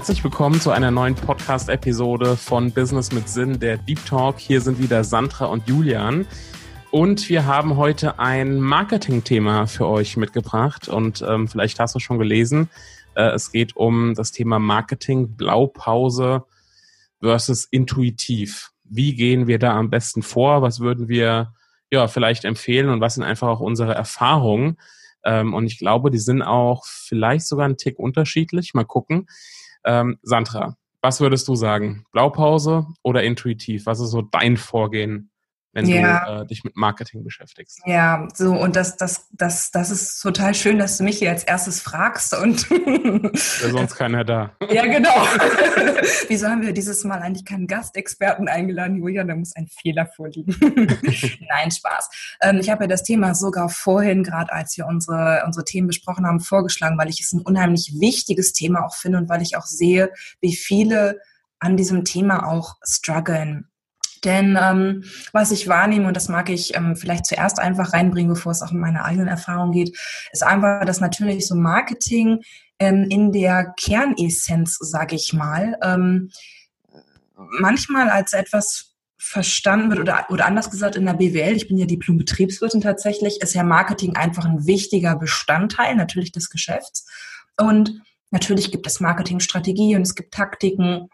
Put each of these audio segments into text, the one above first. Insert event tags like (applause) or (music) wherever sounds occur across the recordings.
Herzlich willkommen zu einer neuen Podcast-Episode von Business mit Sinn, der Deep Talk. Hier sind wieder Sandra und Julian. Und wir haben heute ein Marketing-Thema für euch mitgebracht. Und ähm, vielleicht hast du schon gelesen, äh, es geht um das Thema Marketing, Blaupause versus intuitiv. Wie gehen wir da am besten vor? Was würden wir ja vielleicht empfehlen und was sind einfach auch unsere Erfahrungen? Ähm, und ich glaube, die sind auch vielleicht sogar ein Tick unterschiedlich. Mal gucken. Ähm, Sandra, was würdest du sagen? Blaupause oder intuitiv? Was ist so dein Vorgehen wenn ja. du äh, dich mit Marketing beschäftigst. Ja, so und das, das, das, das ist total schön, dass du mich hier als erstes fragst und ja, sonst keiner da. (laughs) ja, genau. (laughs) Wieso haben wir dieses Mal eigentlich keinen Gastexperten eingeladen, Julian? Da muss ein Fehler vorliegen. (laughs) Nein, Spaß. Ähm, ich habe ja das Thema sogar vorhin, gerade als wir unsere, unsere Themen besprochen haben, vorgeschlagen, weil ich es ein unheimlich wichtiges Thema auch finde und weil ich auch sehe, wie viele an diesem Thema auch strugglen. Denn ähm, was ich wahrnehme, und das mag ich ähm, vielleicht zuerst einfach reinbringen, bevor es auch in meine eigenen Erfahrungen geht, ist einfach, dass natürlich so Marketing ähm, in der Kernessenz, sage ich mal, ähm, manchmal als etwas verstanden wird oder, oder anders gesagt in der BWL, ich bin ja Diplom-Betriebswirtin tatsächlich, ist ja Marketing einfach ein wichtiger Bestandteil natürlich des Geschäfts. Und natürlich gibt es Marketingstrategie und es gibt Taktiken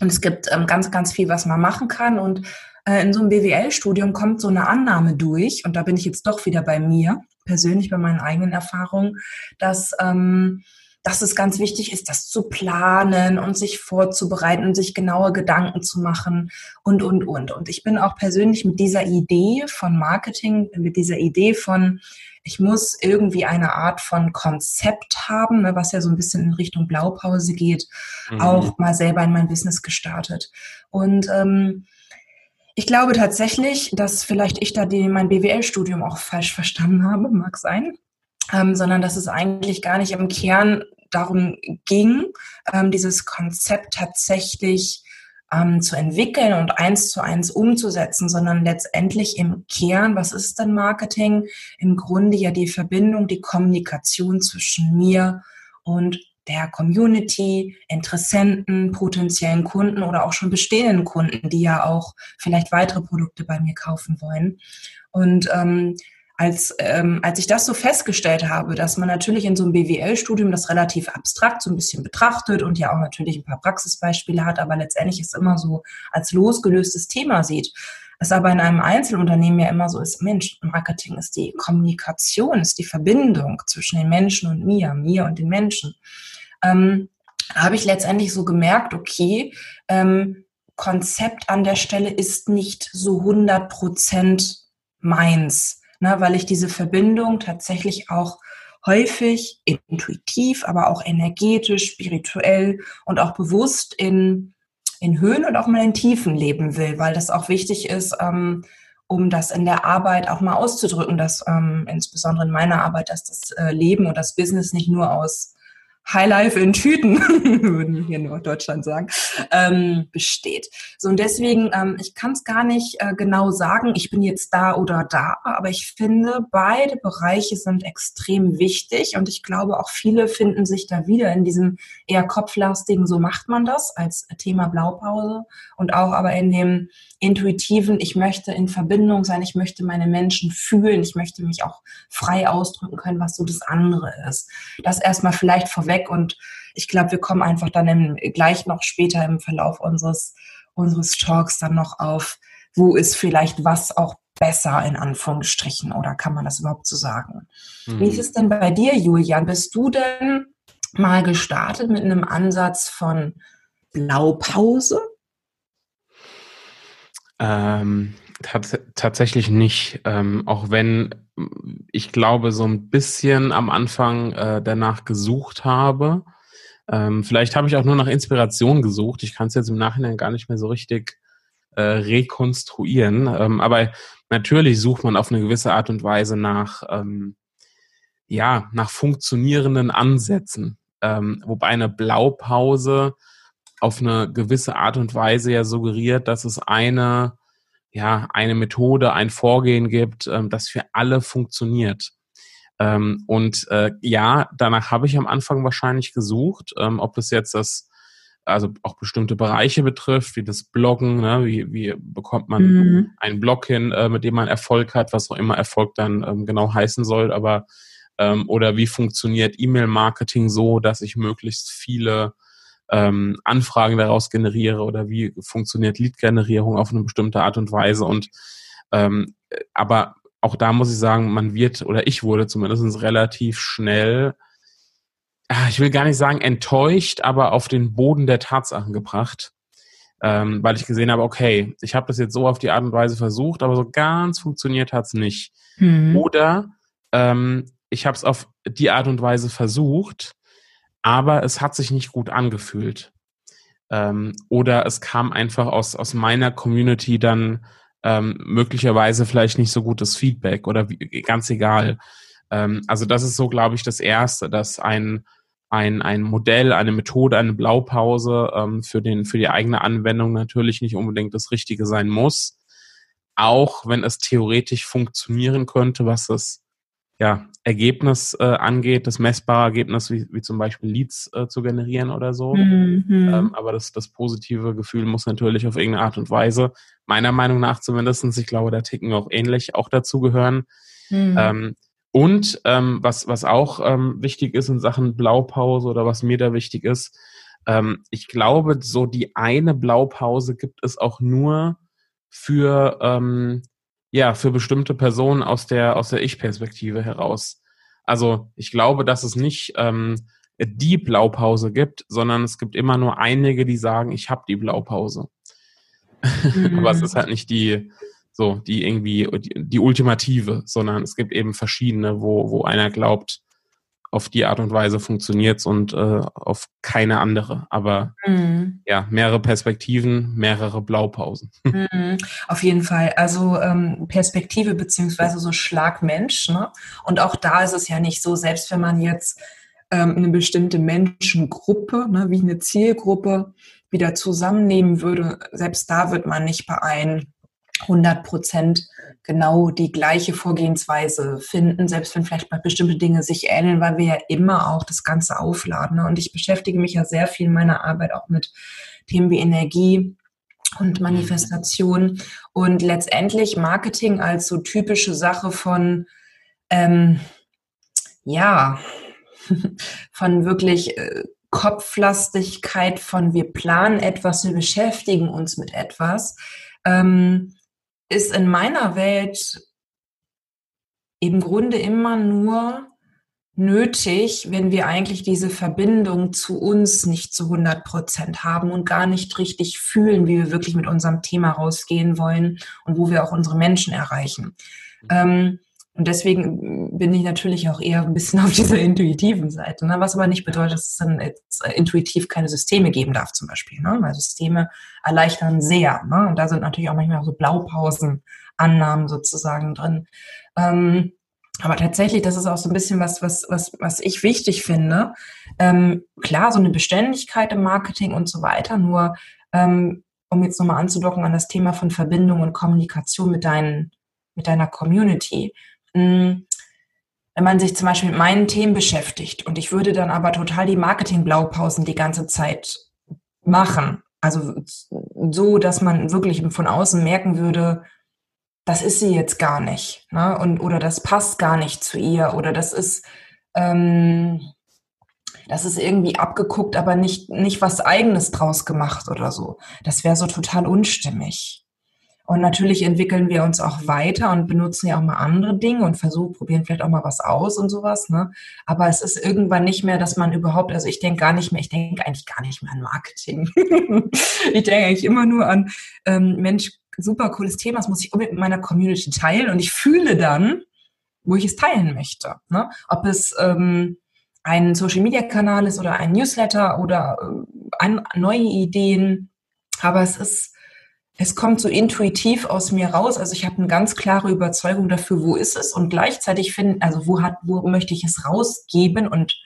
und es gibt ähm, ganz, ganz viel, was man machen kann. Und äh, in so einem BWL-Studium kommt so eine Annahme durch, und da bin ich jetzt doch wieder bei mir, persönlich bei meinen eigenen Erfahrungen, dass, ähm, dass es ganz wichtig ist, das zu planen und sich vorzubereiten und sich genaue Gedanken zu machen und, und, und. Und ich bin auch persönlich mit dieser Idee von Marketing, mit dieser Idee von ich muss irgendwie eine Art von Konzept haben, ne, was ja so ein bisschen in Richtung Blaupause geht, mhm. auch mal selber in mein Business gestartet. Und ähm, ich glaube tatsächlich, dass vielleicht ich da die, mein BWL-Studium auch falsch verstanden habe, mag sein, ähm, sondern dass es eigentlich gar nicht im Kern darum ging, ähm, dieses Konzept tatsächlich ähm, zu entwickeln und eins zu eins umzusetzen, sondern letztendlich im Kern, was ist denn Marketing? Im Grunde ja die Verbindung, die Kommunikation zwischen mir und der Community, Interessenten, potenziellen Kunden oder auch schon bestehenden Kunden, die ja auch vielleicht weitere Produkte bei mir kaufen wollen. Und ähm, als, ähm, als ich das so festgestellt habe, dass man natürlich in so einem BWL-Studium das relativ abstrakt so ein bisschen betrachtet und ja auch natürlich ein paar Praxisbeispiele hat, aber letztendlich es immer so als losgelöstes Thema sieht. Es aber in einem Einzelunternehmen ja immer so ist, Mensch, Marketing ist die Kommunikation, ist die Verbindung zwischen den Menschen und mir, mir und den Menschen. Ähm, habe ich letztendlich so gemerkt, okay, ähm, Konzept an der Stelle ist nicht so 100 Prozent meins ne, weil ich diese Verbindung tatsächlich auch häufig intuitiv, aber auch energetisch, spirituell und auch bewusst in, in Höhen und auch mal in Tiefen leben will, weil das auch wichtig ist, ähm, um das in der Arbeit auch mal auszudrücken, dass ähm, insbesondere in meiner Arbeit, dass das äh, Leben und das Business nicht nur aus Highlife in Tüten, (laughs) würden wir hier in Norddeutschland sagen, ähm, besteht. So und deswegen, ähm, ich kann es gar nicht äh, genau sagen, ich bin jetzt da oder da, aber ich finde, beide Bereiche sind extrem wichtig und ich glaube auch viele finden sich da wieder in diesem eher kopflastigen, so macht man das als Thema Blaupause und auch aber in dem intuitiven, ich möchte in Verbindung sein, ich möchte meine Menschen fühlen, ich möchte mich auch frei ausdrücken können, was so das andere ist. Das erstmal vielleicht vorweg und ich glaube, wir kommen einfach dann im, gleich noch später im Verlauf unseres, unseres Talks dann noch auf, wo ist vielleicht was auch besser in Anführungsstrichen oder kann man das überhaupt so sagen? Mhm. Wie ist es denn bei dir, Julian? Bist du denn mal gestartet mit einem Ansatz von Blaupause? Ähm, tats tatsächlich nicht, ähm, auch wenn ich glaube, so ein bisschen am Anfang äh, danach gesucht habe. Ähm, vielleicht habe ich auch nur nach Inspiration gesucht. Ich kann es jetzt im Nachhinein gar nicht mehr so richtig äh, rekonstruieren. Ähm, aber natürlich sucht man auf eine gewisse Art und Weise nach, ähm, ja, nach funktionierenden Ansätzen. Ähm, wobei eine Blaupause auf eine gewisse Art und Weise ja suggeriert, dass es eine, ja, eine Methode, ein Vorgehen gibt, ähm, das für alle funktioniert. Ähm, und äh, ja, danach habe ich am Anfang wahrscheinlich gesucht, ähm, ob es jetzt das also auch bestimmte Bereiche betrifft, wie das Bloggen, ne? wie, wie bekommt man mhm. einen Blog hin, äh, mit dem man Erfolg hat, was auch immer Erfolg dann ähm, genau heißen soll, aber ähm, oder wie funktioniert E-Mail-Marketing so, dass ich möglichst viele ähm, Anfragen daraus generiere oder wie funktioniert Lead-Generierung auf eine bestimmte Art und Weise und ähm, aber auch da muss ich sagen, man wird oder ich wurde zumindest relativ schnell Ah, ich will gar nicht sagen enttäuscht, aber auf den Boden der Tatsachen gebracht, ähm, weil ich gesehen habe, okay, ich habe das jetzt so auf die Art und Weise versucht, aber so ganz funktioniert hat's nicht. Mhm. Oder ähm, ich habe es auf die Art und Weise versucht, aber es hat sich nicht gut angefühlt. Ähm, oder es kam einfach aus, aus meiner Community dann ähm, möglicherweise vielleicht nicht so gutes Feedback oder wie, ganz egal. Ähm, also das ist so, glaube ich, das Erste, dass ein ein, ein Modell, eine Methode, eine Blaupause ähm, für, den, für die eigene Anwendung natürlich nicht unbedingt das Richtige sein muss. Auch wenn es theoretisch funktionieren könnte, was das ja, Ergebnis äh, angeht, das messbare Ergebnis, wie, wie zum Beispiel Leads äh, zu generieren oder so. Mhm. Ähm, aber das, das positive Gefühl muss natürlich auf irgendeine Art und Weise, meiner Meinung nach zumindestens, ich glaube, da ticken wir auch ähnlich, auch dazugehören. Mhm. Ähm, und ähm, was, was auch ähm, wichtig ist in Sachen Blaupause oder was mir da wichtig ist, ähm, ich glaube, so die eine Blaupause gibt es auch nur für, ähm, ja, für bestimmte Personen aus der, aus der Ich-Perspektive heraus. Also ich glaube, dass es nicht ähm, die Blaupause gibt, sondern es gibt immer nur einige, die sagen, ich habe die Blaupause. Mhm. (laughs) Aber es ist halt nicht die, so, die irgendwie, die, die ultimative, sondern es gibt eben verschiedene, wo, wo einer glaubt, auf die Art und Weise funktioniert's und äh, auf keine andere. Aber mhm. ja, mehrere Perspektiven, mehrere Blaupausen. (laughs) Mhm. Auf jeden Fall. Also ähm, Perspektive beziehungsweise so Schlagmensch. Ne? Und auch da ist es ja nicht so, selbst wenn man jetzt ähm, eine bestimmte Menschengruppe, ne, wie eine Zielgruppe, wieder zusammennehmen würde, selbst da wird man nicht bei ein 100 Prozent genau die gleiche Vorgehensweise finden, selbst wenn vielleicht mal bestimmte Dinge sich ähneln, weil wir ja immer auch das Ganze aufladen. Und ich beschäftige mich ja sehr viel in meiner Arbeit auch mit Themen wie Energie und Manifestation und letztendlich Marketing als so typische Sache von, ähm, ja, (laughs) von wirklich äh, Kopflastigkeit, von wir planen etwas, wir beschäftigen uns mit etwas. Ähm, ist in meiner Welt im Grunde immer nur nötig, wenn wir eigentlich diese Verbindung zu uns nicht zu 100 Prozent haben und gar nicht richtig fühlen, wie wir wirklich mit unserem Thema rausgehen wollen und wo wir auch unsere Menschen erreichen. Mhm. Ähm, und deswegen bin ich natürlich auch eher ein bisschen (laughs) auf dieser intuitiven Seite. Ne? Was aber nicht bedeutet, dass es dann jetzt intuitiv keine Systeme geben darf, zum Beispiel. Ne? Weil Systeme erleichtern sehr. Ne? Und da sind natürlich auch manchmal so Blaupausen, Annahmen sozusagen drin. Ähm, aber tatsächlich, das ist auch so ein bisschen was, was, was, was ich wichtig finde. Ähm, klar, so eine Beständigkeit im Marketing und so weiter. Nur, ähm, um jetzt nochmal anzudocken an das Thema von Verbindung und Kommunikation mit deinen, mit deiner Community wenn man sich zum Beispiel mit meinen Themen beschäftigt und ich würde dann aber total die Marketing-Blaupausen die ganze Zeit machen, also so, dass man wirklich von außen merken würde, das ist sie jetzt gar nicht, ne? Und oder das passt gar nicht zu ihr oder das ist ähm, das ist irgendwie abgeguckt, aber nicht nicht was Eigenes draus gemacht oder so. Das wäre so total unstimmig. Und natürlich entwickeln wir uns auch weiter und benutzen ja auch mal andere Dinge und versuchen, probieren vielleicht auch mal was aus und sowas. Ne? Aber es ist irgendwann nicht mehr, dass man überhaupt, also ich denke gar nicht mehr, ich denke eigentlich gar nicht mehr an Marketing. (laughs) ich denke eigentlich immer nur an, ähm, Mensch, super cooles Thema, das muss ich unbedingt mit meiner Community teilen und ich fühle dann, wo ich es teilen möchte. Ne? Ob es ähm, ein Social-Media-Kanal ist oder ein Newsletter oder äh, an, neue Ideen. Aber es ist es kommt so intuitiv aus mir raus. Also ich habe eine ganz klare Überzeugung dafür, wo ist es und gleichzeitig finden, also wo hat, wo möchte ich es rausgeben und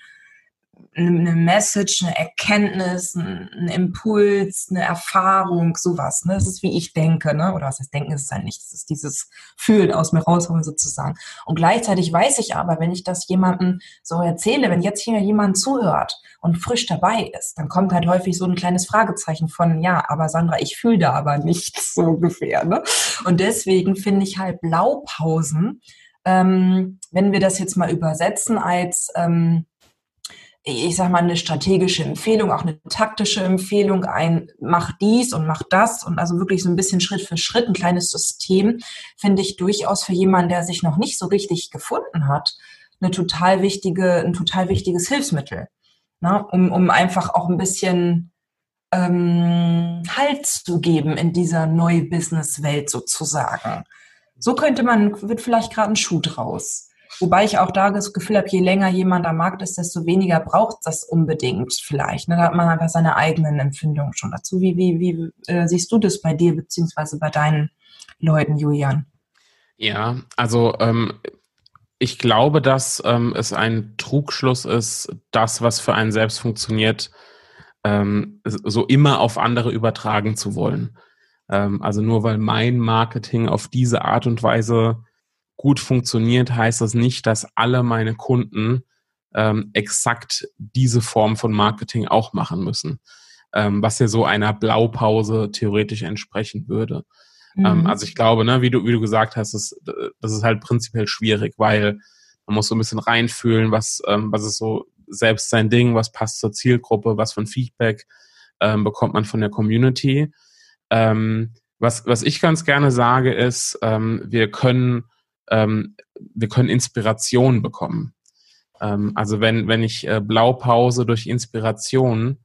eine Message, eine Erkenntnis, ein, Impuls, eine Erfahrung, sowas. Ne? Das ist wie ich denke, ne? Oder was heißt denken ist es halt nicht. Das ist dieses Fühlen aus mir rausholen sozusagen. Und gleichzeitig weiß ich aber, wenn ich das jemandem so erzähle, wenn jetzt hier jemand zuhört und frisch dabei ist, dann kommt halt häufig so ein kleines Fragezeichen von, ja, aber Sandra, ich fühle da aber nichts so ungefähr. Ne? Und deswegen finde ich halt Blaupausen, ähm, wenn wir das jetzt mal übersetzen als ähm, ich sag mal, eine strategische Empfehlung, auch eine taktische Empfehlung, ein mach dies und mach das und also wirklich so ein bisschen Schritt für Schritt, ein kleines System, finde ich durchaus für jemanden, der sich noch nicht so richtig gefunden hat, eine total wichtige, ein total wichtiges Hilfsmittel. Ne? Um, um einfach auch ein bisschen ähm, Halt zu geben in dieser Neu-Business-Welt sozusagen. So könnte man, wird vielleicht gerade ein Schuh draus. Wobei ich auch da das Gefühl habe, je länger jemand am Markt ist, desto weniger braucht das unbedingt vielleicht. Ne? Da hat man einfach seine eigenen Empfindungen schon dazu. Wie, wie, wie äh, siehst du das bei dir beziehungsweise bei deinen Leuten, Julian? Ja, also ähm, ich glaube, dass ähm, es ein Trugschluss ist, das, was für einen selbst funktioniert, ähm, so immer auf andere übertragen zu wollen. Ähm, also nur weil mein Marketing auf diese Art und Weise gut funktioniert, heißt das nicht, dass alle meine Kunden ähm, exakt diese Form von Marketing auch machen müssen, ähm, was ja so einer Blaupause theoretisch entsprechen würde. Ähm, mhm. also ich glaube, ne, wie du, wie du gesagt hast, das, das ist halt prinzipiell schwierig, weil man muss so ein bisschen reinfühlen, was, ähm, was ist so selbst sein Ding, was passt zur Zielgruppe, was für ein Feedback ähm, bekommt man von der Community. Ähm, was, was ich ganz gerne sage, ist, ähm, wir können ähm, wir können Inspiration bekommen. Ähm, also wenn, wenn ich äh, Blaupause durch Inspiration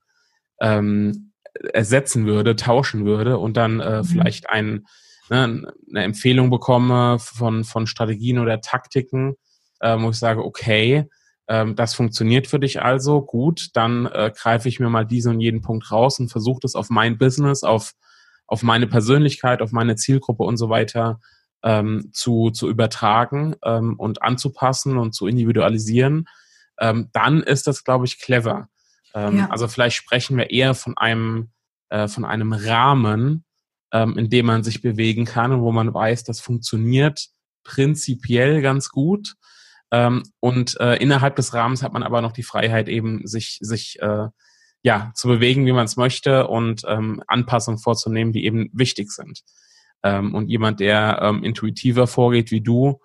ähm, ersetzen würde, tauschen würde und dann äh, mhm. vielleicht ein, ne, eine Empfehlung bekomme von, von Strategien oder Taktiken, äh, wo ich sage, okay, ähm, das funktioniert für dich also, gut, dann äh, greife ich mir mal diesen und jeden Punkt raus und versuche das auf mein Business, auf, auf meine Persönlichkeit, auf meine Zielgruppe und so weiter ähm, zu, zu übertragen ähm, und anzupassen und zu individualisieren, ähm, dann ist das, glaube ich, clever. Ähm, ja. Also vielleicht sprechen wir eher von einem, äh, von einem Rahmen, ähm, in dem man sich bewegen kann und wo man weiß, das funktioniert prinzipiell ganz gut. Ähm, und äh, innerhalb des Rahmens hat man aber noch die Freiheit, eben sich, sich äh, ja, zu bewegen, wie man es möchte und ähm, Anpassungen vorzunehmen, die eben wichtig sind. Ähm, und jemand, der ähm, intuitiver vorgeht wie du,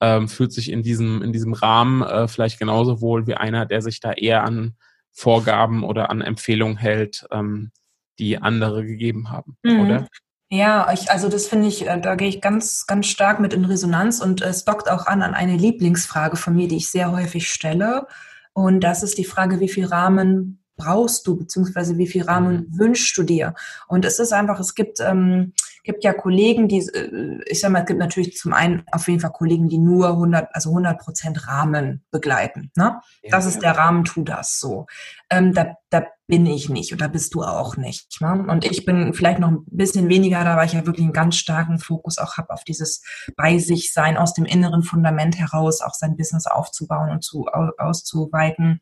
ähm, fühlt sich in diesem, in diesem Rahmen äh, vielleicht genauso wohl wie einer, der sich da eher an Vorgaben oder an Empfehlungen hält, ähm, die andere gegeben haben, mhm. oder? Ja, ich, also das finde ich, äh, da gehe ich ganz, ganz stark mit in Resonanz und es dockt auch an an eine Lieblingsfrage von mir, die ich sehr häufig stelle. Und das ist die Frage, wie viel Rahmen brauchst du, beziehungsweise wie viel Rahmen mhm. wünschst du dir? Und es ist einfach, es gibt, ähm, gibt ja Kollegen, die, äh, ich sag mal, es gibt natürlich zum einen auf jeden Fall Kollegen, die nur 100, also 100 Prozent Rahmen begleiten. Ne? Ja, das ist der Rahmen, tu das so. Ähm, da, da bin ich nicht oder bist du auch nicht. Ne? Und ich bin vielleicht noch ein bisschen weniger da, weil ich ja wirklich einen ganz starken Fokus auch habe auf dieses bei sich sein, aus dem inneren Fundament heraus auch sein Business aufzubauen und zu, auszuweiten.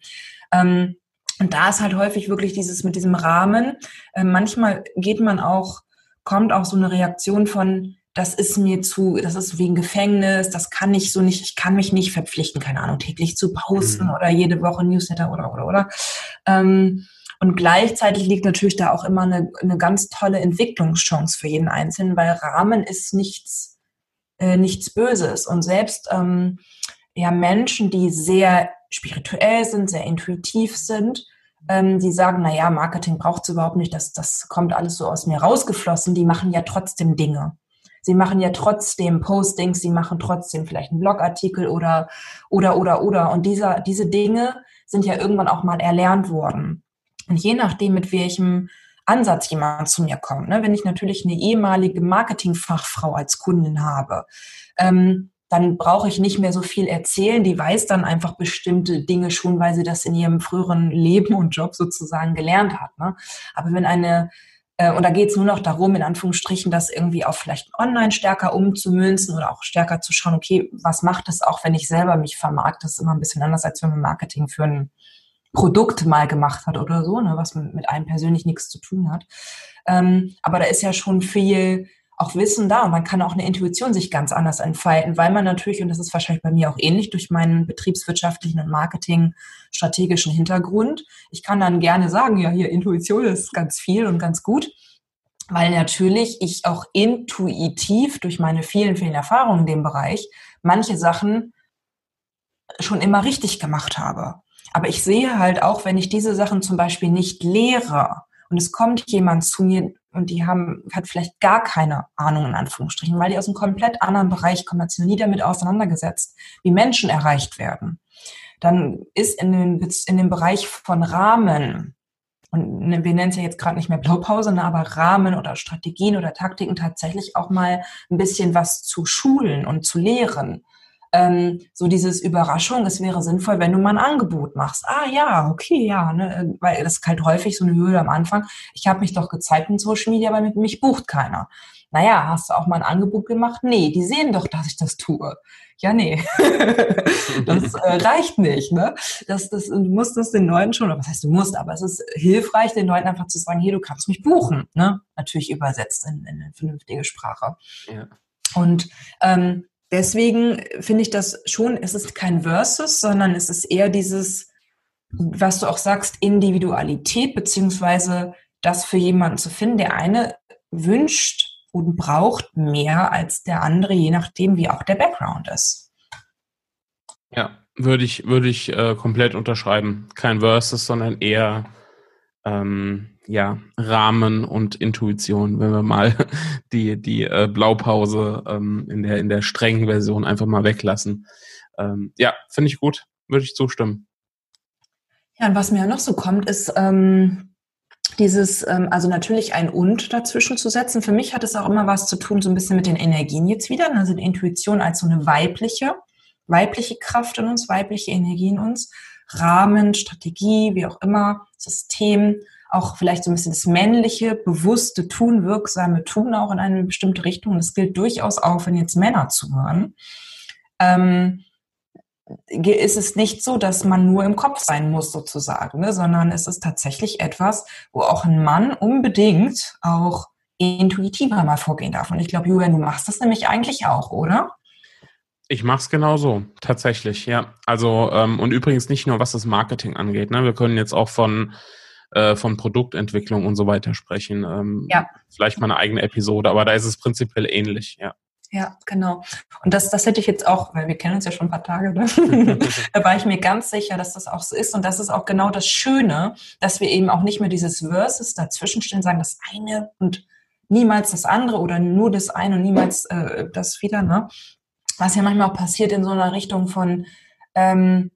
Ähm, und da ist halt häufig wirklich dieses mit diesem Rahmen. Äh, manchmal geht man auch, kommt auch so eine Reaktion von, das ist mir zu, das ist wie ein Gefängnis, das kann ich so nicht, ich kann mich nicht verpflichten, keine Ahnung, täglich zu posten mhm. oder jede Woche Newsletter oder, oder, oder. Ähm, und gleichzeitig liegt natürlich da auch immer eine, eine ganz tolle Entwicklungschance für jeden Einzelnen, weil Rahmen ist nichts, äh, nichts Böses. Und selbst ähm, ja Menschen, die sehr spirituell sind, sehr intuitiv sind, ähm, die sagen, na ja, Marketing braucht es überhaupt nicht, das, das kommt alles so aus mir rausgeflossen, die machen ja trotzdem Dinge. Sie machen ja trotzdem Postings, sie machen trotzdem vielleicht einen Blogartikel oder, oder, oder, oder. Und dieser, diese Dinge sind ja irgendwann auch mal erlernt worden. Und je nachdem, mit welchem Ansatz jemand zu mir kommt, ne, wenn ich natürlich eine ehemalige Marketingfachfrau als Kundin habe, ähm, dann brauche ich nicht mehr so viel erzählen. Die weiß dann einfach bestimmte Dinge schon, weil sie das in ihrem früheren Leben und Job sozusagen gelernt hat. Ne? Aber wenn eine, äh, und da geht es nur noch darum, in Anführungsstrichen, das irgendwie auch vielleicht online stärker umzumünzen oder auch stärker zu schauen, okay, was macht es auch, wenn ich selber mich vermarkte? Das ist immer ein bisschen anders, als wenn wir Marketing für einen Produkt mal gemacht hat oder so, ne, was mit einem persönlich nichts zu tun hat. Ähm, aber da ist ja schon viel auch Wissen da und man kann auch eine Intuition sich ganz anders entfalten, weil man natürlich, und das ist wahrscheinlich bei mir auch ähnlich durch meinen betriebswirtschaftlichen und Marketing-strategischen Hintergrund, ich kann dann gerne sagen, ja, hier Intuition ist ganz viel und ganz gut, weil natürlich ich auch intuitiv durch meine vielen, vielen Erfahrungen in dem Bereich manche Sachen schon immer richtig gemacht habe. Aber ich sehe halt auch, wenn ich diese Sachen zum Beispiel nicht lehre und es kommt jemand zu mir und die haben, hat vielleicht gar keine Ahnung in Anführungsstrichen, weil die aus einem komplett anderen Bereich kommen, hat sich nie damit auseinandergesetzt, wie Menschen erreicht werden. Dann ist in, den, in dem Bereich von Rahmen, und wir nennen es ja jetzt gerade nicht mehr Blaupause, ne, aber Rahmen oder Strategien oder Taktiken tatsächlich auch mal ein bisschen was zu schulen und zu lehren ähm, so dieses Überraschung, es wäre sinnvoll, wenn du mal ein Angebot machst. Ah ja, okay, ja, ne? weil das ist halt häufig so eine Hürde am Anfang. Ich habe mich doch gezeigt in Social Media, aber mit mich bucht keiner. Naja, hast du auch mal ein Angebot gemacht? Nee, die sehen doch, dass ich das tue. Ja, nee, (laughs) das äh, reicht nicht. Ne? Das, das, du musst das den Leuten schon, oder was heißt du musst, aber es ist hilfreich, den Leuten einfach zu sagen, hier, du kannst mich buchen. Ne? Natürlich übersetzt in, in eine vernünftige Sprache. Ja. Und ähm, deswegen finde ich das schon, es ist kein Versus, sondern es ist eher dieses, was du auch sagst, Individualität, beziehungsweise das für jemanden zu finden. Der eine wünscht und braucht mehr als der andere, je nachdem, wie auch der Background ist. Ja, würde ich, würde ich äh, komplett unterschreiben. Kein Versus, sondern eher ähm, ja, Rahmen und Intuition, wenn wir mal (laughs) die, die äh, Blaupause ähm, in, der, in der strengen Version einfach mal weglassen. Ähm, ja, finde ich gut, würde ich zustimmen. Ja, und was mir noch so kommt, ist ähm, dieses, ähm, also natürlich ein Und dazwischen zu setzen. Für mich hat es auch immer was zu tun, so ein bisschen mit den Energien jetzt wieder. Also die Intuition als so eine weibliche, weibliche Kraft in uns, weibliche Energie in uns. Rahmen, Strategie, wie auch immer, System, auch vielleicht so ein bisschen das männliche, bewusste Tun, wirksame Tun auch in eine bestimmte Richtung. Das gilt durchaus auch, wenn jetzt Männer zuhören. Ähm, ist es nicht so, dass man nur im Kopf sein muss sozusagen, ne? sondern es ist tatsächlich etwas, wo auch ein Mann unbedingt auch intuitiver mal vorgehen darf. Und ich glaube, Julian, du machst das nämlich eigentlich auch, oder? Ich mache es genauso, tatsächlich, ja. Also, ähm, und übrigens nicht nur, was das Marketing angeht. Ne? Wir können jetzt auch von äh, von Produktentwicklung und so weiter sprechen. Ähm, ja. Vielleicht mal eine eigene Episode, aber da ist es prinzipiell ähnlich, ja. Ja, genau. Und das, das hätte ich jetzt auch, weil wir kennen uns ja schon ein paar Tage, ne? (laughs) da war ich mir ganz sicher, dass das auch so ist. Und das ist auch genau das Schöne, dass wir eben auch nicht mehr dieses Versus dazwischenstehen, sagen das eine und niemals das andere oder nur das eine und niemals äh, das wieder, ne? Was ja manchmal auch passiert in so einer Richtung von, ähm,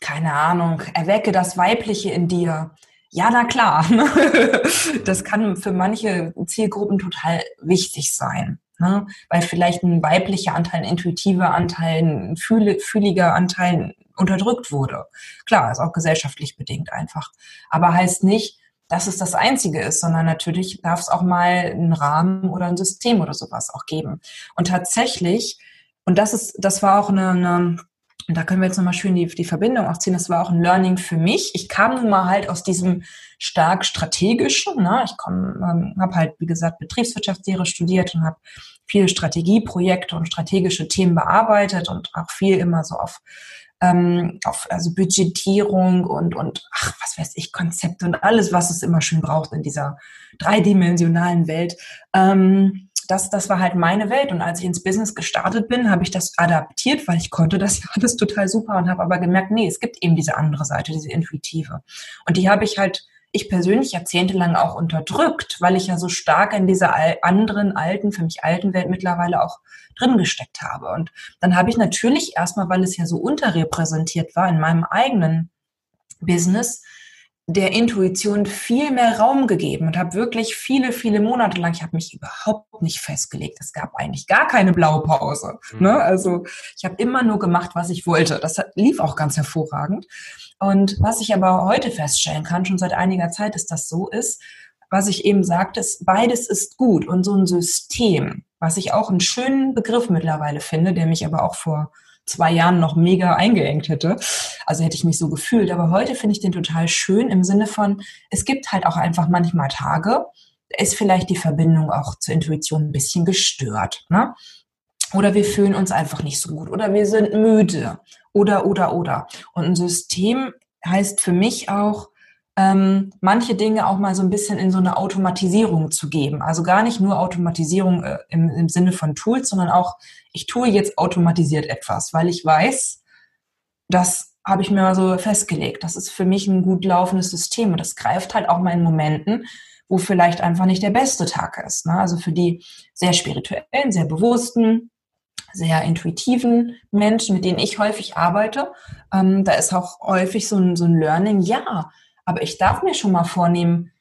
keine Ahnung, erwecke das Weibliche in dir ja, na klar. (laughs) das kann für manche Zielgruppen total wichtig sein. Ne? Weil vielleicht ein weiblicher Anteil, ein intuitiver Anteil, ein fühliger Anteil unterdrückt wurde. Klar, ist auch gesellschaftlich bedingt einfach. Aber heißt nicht, dass es das Einzige ist, sondern natürlich darf es auch mal einen Rahmen oder ein System oder sowas auch geben. Und tatsächlich, und das ist, das war auch eine, eine und da können wir jetzt nochmal schön die, die Verbindung auch ziehen. Das war auch ein Learning für mich. Ich kam nun mal halt aus diesem stark strategischen. Ne? Ich ähm, habe halt, wie gesagt, Betriebswirtschaftslehre studiert und habe viele Strategieprojekte und strategische Themen bearbeitet und auch viel immer so auf, ähm, auf also Budgetierung und, und ach, was weiß ich, Konzepte und alles, was es immer schön braucht in dieser dreidimensionalen Welt. Ähm, das, das war halt meine Welt. Und als ich ins Business gestartet bin, habe ich das adaptiert, weil ich konnte das ja (laughs) alles total super und habe aber gemerkt, nee, es gibt eben diese andere Seite, diese intuitive. Und die habe ich halt, ich persönlich jahrzehntelang auch unterdrückt, weil ich ja so stark in dieser anderen alten, für mich alten Welt mittlerweile auch drin gesteckt habe. Und dann habe ich natürlich erstmal, weil es ja so unterrepräsentiert war in meinem eigenen Business, der Intuition viel mehr Raum gegeben und habe wirklich viele, viele Monate lang, ich habe mich überhaupt nicht festgelegt. Es gab eigentlich gar keine Blaupause. Mhm. Ne? Also ich habe immer nur gemacht, was ich wollte. Das lief auch ganz hervorragend. Und was ich aber heute feststellen kann, schon seit einiger Zeit, ist das so ist, was ich eben sagte, ist, beides ist gut. Und so ein System, was ich auch einen schönen Begriff mittlerweile finde, der mich aber auch vor zwei Jahren noch mega eingeengt hätte. Also hätte ich mich so gefühlt. Aber heute finde ich den total schön im Sinne von, es gibt halt auch einfach manchmal Tage, ist vielleicht die Verbindung auch zur Intuition ein bisschen gestört. Ne? Oder wir fühlen uns einfach nicht so gut. Oder wir sind müde. Oder, oder, oder. Und ein System heißt für mich auch, ähm, manche Dinge auch mal so ein bisschen in so eine Automatisierung zu geben. Also gar nicht nur Automatisierung äh, im, im Sinne von Tools, sondern auch, ich tue jetzt automatisiert etwas, weil ich weiß, das habe ich mir mal so festgelegt. Das ist für mich ein gut laufendes System und das greift halt auch mal in Momenten, wo vielleicht einfach nicht der beste Tag ist. Ne? Also für die sehr spirituellen, sehr bewussten, sehr intuitiven Menschen, mit denen ich häufig arbeite, ähm, da ist auch häufig so ein, so ein Learning, ja, aber ich darf mir schon mal vornehmen,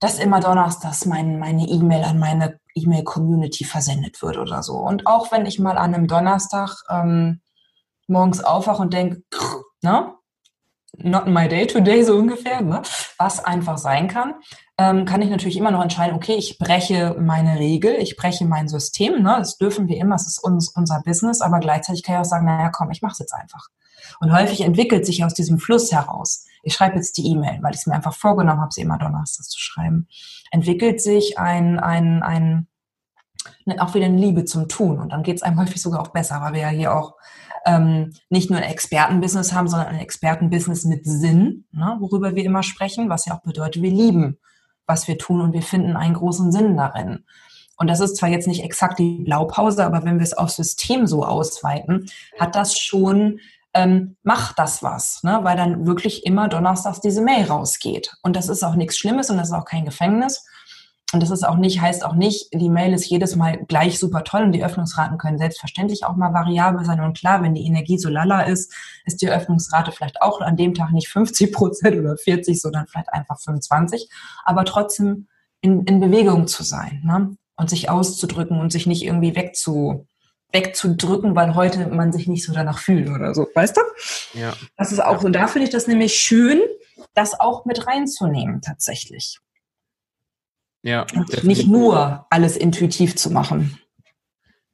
dass immer donnerstags mein, meine E-Mail an meine E-Mail-Community versendet wird oder so. Und auch wenn ich mal an einem Donnerstag ähm, morgens aufwache und denke, ne, not my day today, so ungefähr, ne? was einfach sein kann, ähm, kann ich natürlich immer noch entscheiden, okay, ich breche meine Regel, ich breche mein System, ne? das dürfen wir immer, es ist uns, unser Business, aber gleichzeitig kann ich auch sagen, naja, komm, ich mache es jetzt einfach. Und häufig entwickelt sich aus diesem Fluss heraus, ich schreibe jetzt die E-Mail, weil ich es mir einfach vorgenommen habe, sie immer donnerstags zu schreiben, entwickelt sich ein, ein, ein, auch wieder eine Liebe zum Tun. Und dann geht es einem (laughs) häufig sogar auch besser, weil wir ja hier auch ähm, nicht nur ein Expertenbusiness haben, sondern ein Expertenbusiness mit Sinn, ne, worüber wir immer sprechen, was ja auch bedeutet, wir lieben, was wir tun und wir finden einen großen Sinn darin. Und das ist zwar jetzt nicht exakt die Blaupause, aber wenn wir es aufs System so ausweiten, hat das schon, ähm, macht das was, ne? weil dann wirklich immer donnerstags diese Mail rausgeht. Und das ist auch nichts Schlimmes und das ist auch kein Gefängnis, und das ist auch nicht, heißt auch nicht, die Mail ist jedes Mal gleich super toll und die Öffnungsraten können selbstverständlich auch mal variabel sein. Und klar, wenn die Energie so lala ist, ist die Öffnungsrate vielleicht auch an dem Tag nicht 50 Prozent oder 40, sondern vielleicht einfach 25. Aber trotzdem in, in Bewegung zu sein ne? und sich auszudrücken und sich nicht irgendwie wegzu, wegzudrücken, weil heute man sich nicht so danach fühlt oder so. Weißt du? Ja. Das ist auch, und da finde ich das nämlich schön, das auch mit reinzunehmen tatsächlich. Ja. Und nicht nur alles intuitiv zu machen.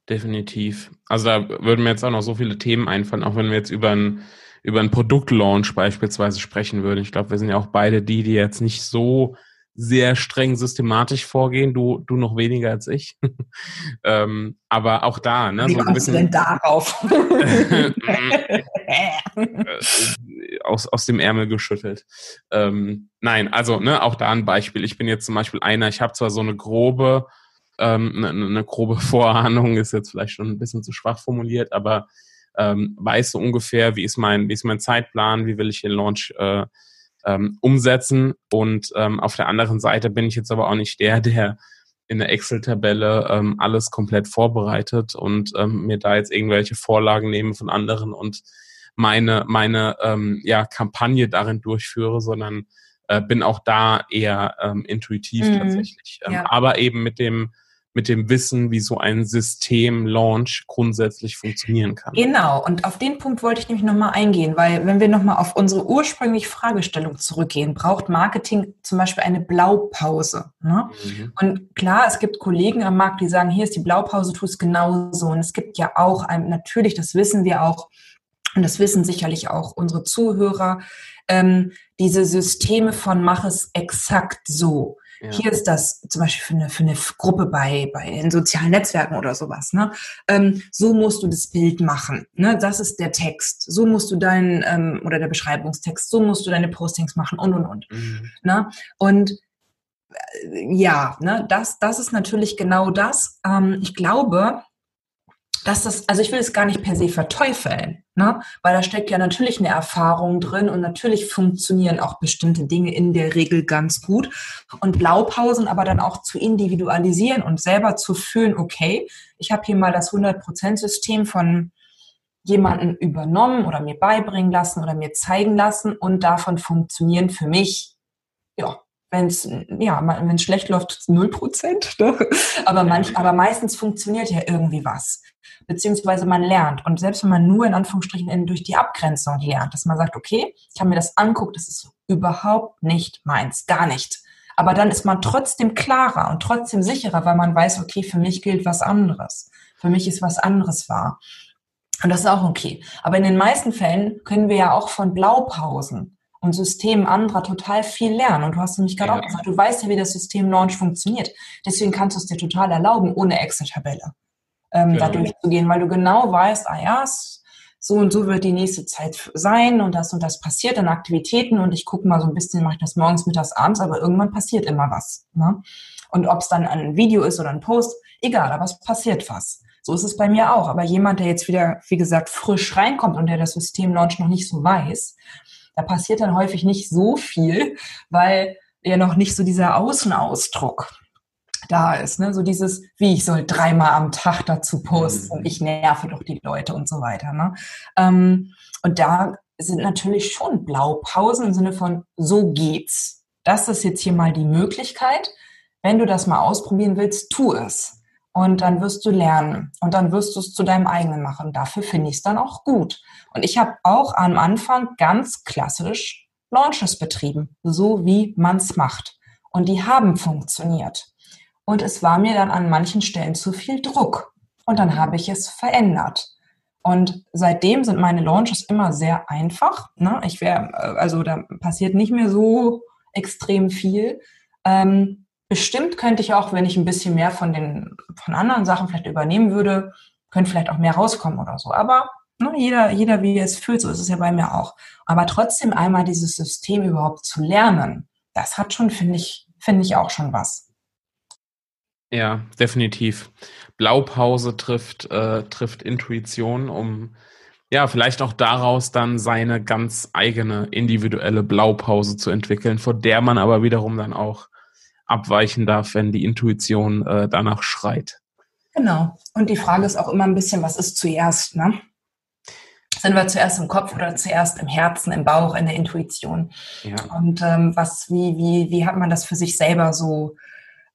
Definitiv. Also da würden mir jetzt auch noch so viele Themen einfallen, auch wenn wir jetzt über ein, über einen Produktlaunch beispielsweise sprechen würden. Ich glaube, wir sind ja auch beide die, die jetzt nicht so sehr streng systematisch vorgehen, du, du noch weniger als ich. (laughs) ähm, aber auch da, ne? Wie so ein bisschen, du denn darauf? (laughs) (laughs) aus, aus dem Ärmel geschüttelt. Ähm, nein, also ne, auch da ein Beispiel. Ich bin jetzt zum Beispiel einer, ich habe zwar so eine grobe, ähm, eine, eine grobe Vorahnung, ist jetzt vielleicht schon ein bisschen zu schwach formuliert, aber ähm, weiß so ungefähr, wie ist mein, wie ist mein Zeitplan, wie will ich den Launch äh, ähm, umsetzen. Und ähm, auf der anderen Seite bin ich jetzt aber auch nicht der, der in der Excel-Tabelle ähm, alles komplett vorbereitet und ähm, mir da jetzt irgendwelche Vorlagen nehme von anderen und meine, meine ähm, ja, Kampagne darin durchführe, sondern äh, bin auch da eher ähm, intuitiv mhm. tatsächlich. Ähm, ja. Aber eben mit dem mit dem Wissen, wie so ein System-Launch grundsätzlich funktionieren kann. Genau, und auf den Punkt wollte ich nämlich nochmal eingehen, weil wenn wir nochmal auf unsere ursprüngliche Fragestellung zurückgehen, braucht Marketing zum Beispiel eine Blaupause. Ne? Mhm. Und klar, es gibt Kollegen am Markt, die sagen, hier ist die Blaupause, tu es genauso. Und es gibt ja auch, ein, natürlich, das wissen wir auch, und das wissen sicherlich auch unsere Zuhörer, ähm, diese Systeme von mach es exakt so. Ja. Hier ist das zum Beispiel für eine, für eine Gruppe bei, bei in sozialen Netzwerken oder sowas. Ne? Ähm, so musst du das Bild machen. Ne? Das ist der Text. So musst du deinen, ähm, oder der Beschreibungstext, so musst du deine Postings machen und und und. Mhm. Ne? Und äh, ja, ne, das, das ist natürlich genau das. Ähm, ich glaube, dass das, also ich will es gar nicht per se verteufeln, ne? weil da steckt ja natürlich eine Erfahrung drin und natürlich funktionieren auch bestimmte Dinge in der Regel ganz gut. Und Blaupausen aber dann auch zu individualisieren und selber zu fühlen, okay, ich habe hier mal das 100%-System von jemanden übernommen oder mir beibringen lassen oder mir zeigen lassen und davon funktionieren für mich ja wenn es ja, wenn es schlecht läuft, null Prozent. Ne? Aber manch, aber meistens funktioniert ja irgendwie was. Beziehungsweise man lernt. Und selbst wenn man nur in Anführungsstrichen durch die Abgrenzung lernt, dass man sagt, okay, ich habe mir das anguckt, das ist überhaupt nicht meins, gar nicht. Aber dann ist man trotzdem klarer und trotzdem sicherer, weil man weiß, okay, für mich gilt was anderes. Für mich ist was anderes wahr. Und das ist auch okay. Aber in den meisten Fällen können wir ja auch von Blaupausen und Systemen anderer total viel lernen. Und du hast nämlich gerade ja. auch gesagt, du weißt ja, wie das System Launch funktioniert. Deswegen kannst du es dir total erlauben, ohne Excel-Tabelle ähm, ja. da durchzugehen, weil du genau weißt, ah ja, so und so wird die nächste Zeit sein und das und das passiert an Aktivitäten und ich gucke mal so ein bisschen, mache ich das morgens, mittags, abends, aber irgendwann passiert immer was. Ne? Und ob es dann ein Video ist oder ein Post, egal, aber es passiert was. So ist es bei mir auch. Aber jemand, der jetzt wieder, wie gesagt, frisch reinkommt und der das System Launch noch nicht so weiß, da passiert dann häufig nicht so viel, weil ja noch nicht so dieser Außenausdruck da ist. Ne? So dieses, wie ich soll dreimal am Tag dazu posten, mhm. ich nerve doch die Leute und so weiter. Ne? Ähm, und da sind natürlich schon Blaupausen im Sinne von, so geht's. Das ist jetzt hier mal die Möglichkeit. Wenn du das mal ausprobieren willst, tu es. Und dann wirst du lernen und dann wirst du es zu deinem eigenen machen. Dafür finde ich es dann auch gut. Und ich habe auch am Anfang ganz klassisch Launches betrieben, so wie man es macht. Und die haben funktioniert. Und es war mir dann an manchen Stellen zu viel Druck. Und dann habe ich es verändert. Und seitdem sind meine Launches immer sehr einfach. Ne? Ich wäre, also da passiert nicht mehr so extrem viel. Ähm, bestimmt könnte ich auch, wenn ich ein bisschen mehr von den von anderen Sachen vielleicht übernehmen würde, könnte vielleicht auch mehr rauskommen oder so. Aber ne, jeder, jeder, wie er es fühlt, so ist es ja bei mir auch. Aber trotzdem einmal dieses System überhaupt zu lernen, das hat schon, finde ich, finde ich auch schon was. Ja, definitiv. Blaupause trifft, äh, trifft Intuition, um ja, vielleicht auch daraus dann seine ganz eigene individuelle Blaupause zu entwickeln, vor der man aber wiederum dann auch abweichen darf, wenn die Intuition äh, danach schreit. Genau. Und die Frage ist auch immer ein bisschen, was ist zuerst, ne? Sind wir zuerst im Kopf oder zuerst im Herzen, im Bauch, in der Intuition? Ja. Und ähm, was, wie, wie, wie hat man das für sich selber so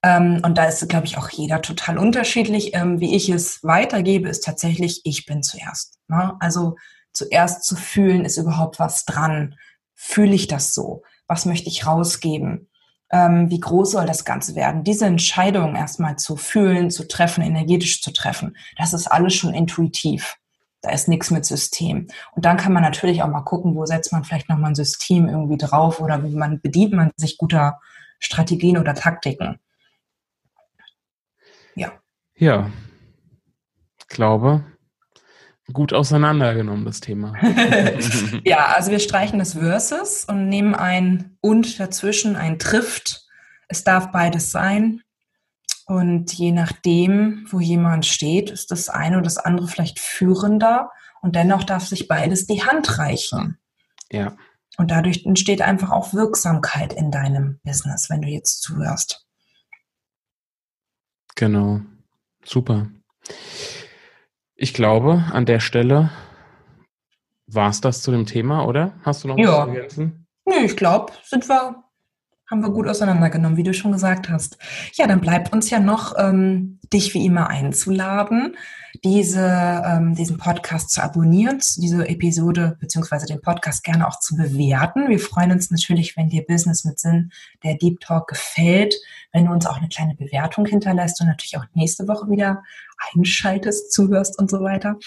ähm, und da ist, glaube ich, auch jeder total unterschiedlich. Ähm, wie ich es weitergebe, ist tatsächlich, ich bin zuerst. Ne? Also zuerst zu fühlen, ist überhaupt was dran. Fühle ich das so? Was möchte ich rausgeben? Ähm, wie groß soll das Ganze werden? Diese Entscheidung erstmal zu fühlen, zu treffen, energetisch zu treffen, das ist alles schon intuitiv. Da ist nichts mit System. Und dann kann man natürlich auch mal gucken, wo setzt man vielleicht nochmal ein System irgendwie drauf oder wie man bedient man sich guter Strategien oder Taktiken. Ja. Ja. Ich glaube, gut auseinandergenommen, das Thema. (laughs) ja, also wir streichen das Versus und nehmen ein und dazwischen, ein trifft. Es darf beides sein. Und je nachdem, wo jemand steht, ist das eine oder das andere vielleicht führender. Und dennoch darf sich beides die Hand reichen. Ja. Und dadurch entsteht einfach auch Wirksamkeit in deinem Business, wenn du jetzt zuhörst. Genau. Super. Ich glaube, an der Stelle war es das zu dem Thema, oder? Hast du noch ja. was zu ergänzen? Nö, ich glaube, sind wir, haben wir gut auseinandergenommen, wie du schon gesagt hast. Ja, dann bleibt uns ja noch, ähm, dich wie immer einzuladen diese, ähm, diesen Podcast zu abonnieren, diese Episode beziehungsweise den Podcast gerne auch zu bewerten. Wir freuen uns natürlich, wenn dir Business mit Sinn, der Deep Talk gefällt, wenn du uns auch eine kleine Bewertung hinterlässt und natürlich auch nächste Woche wieder einschaltest, zuhörst und so weiter.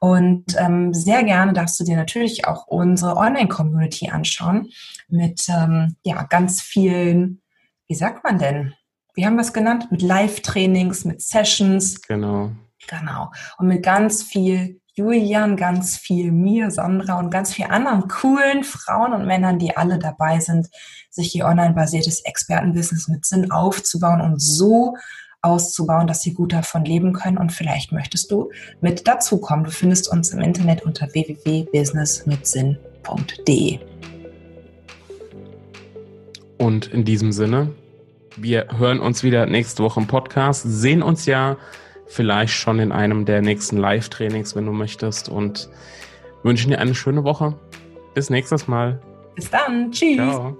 Und ähm, sehr gerne darfst du dir natürlich auch unsere Online-Community anschauen mit ähm, ja ganz vielen, wie sagt man denn? Wie haben wir es genannt? Mit Live-Trainings, mit Sessions. Genau Genau. Und mit ganz viel Julian, ganz viel mir, Sandra und ganz vielen anderen coolen Frauen und Männern, die alle dabei sind, sich ihr online-basiertes Expertenbusiness mit Sinn aufzubauen und so auszubauen, dass sie gut davon leben können. Und vielleicht möchtest du mit dazukommen. Du findest uns im Internet unter www.businessmitsinn.de. Und in diesem Sinne, wir hören uns wieder nächste Woche im Podcast, sehen uns ja vielleicht schon in einem der nächsten Live-Trainings, wenn du möchtest. Und wünschen dir eine schöne Woche. Bis nächstes Mal. Bis dann. Tschüss. Ciao.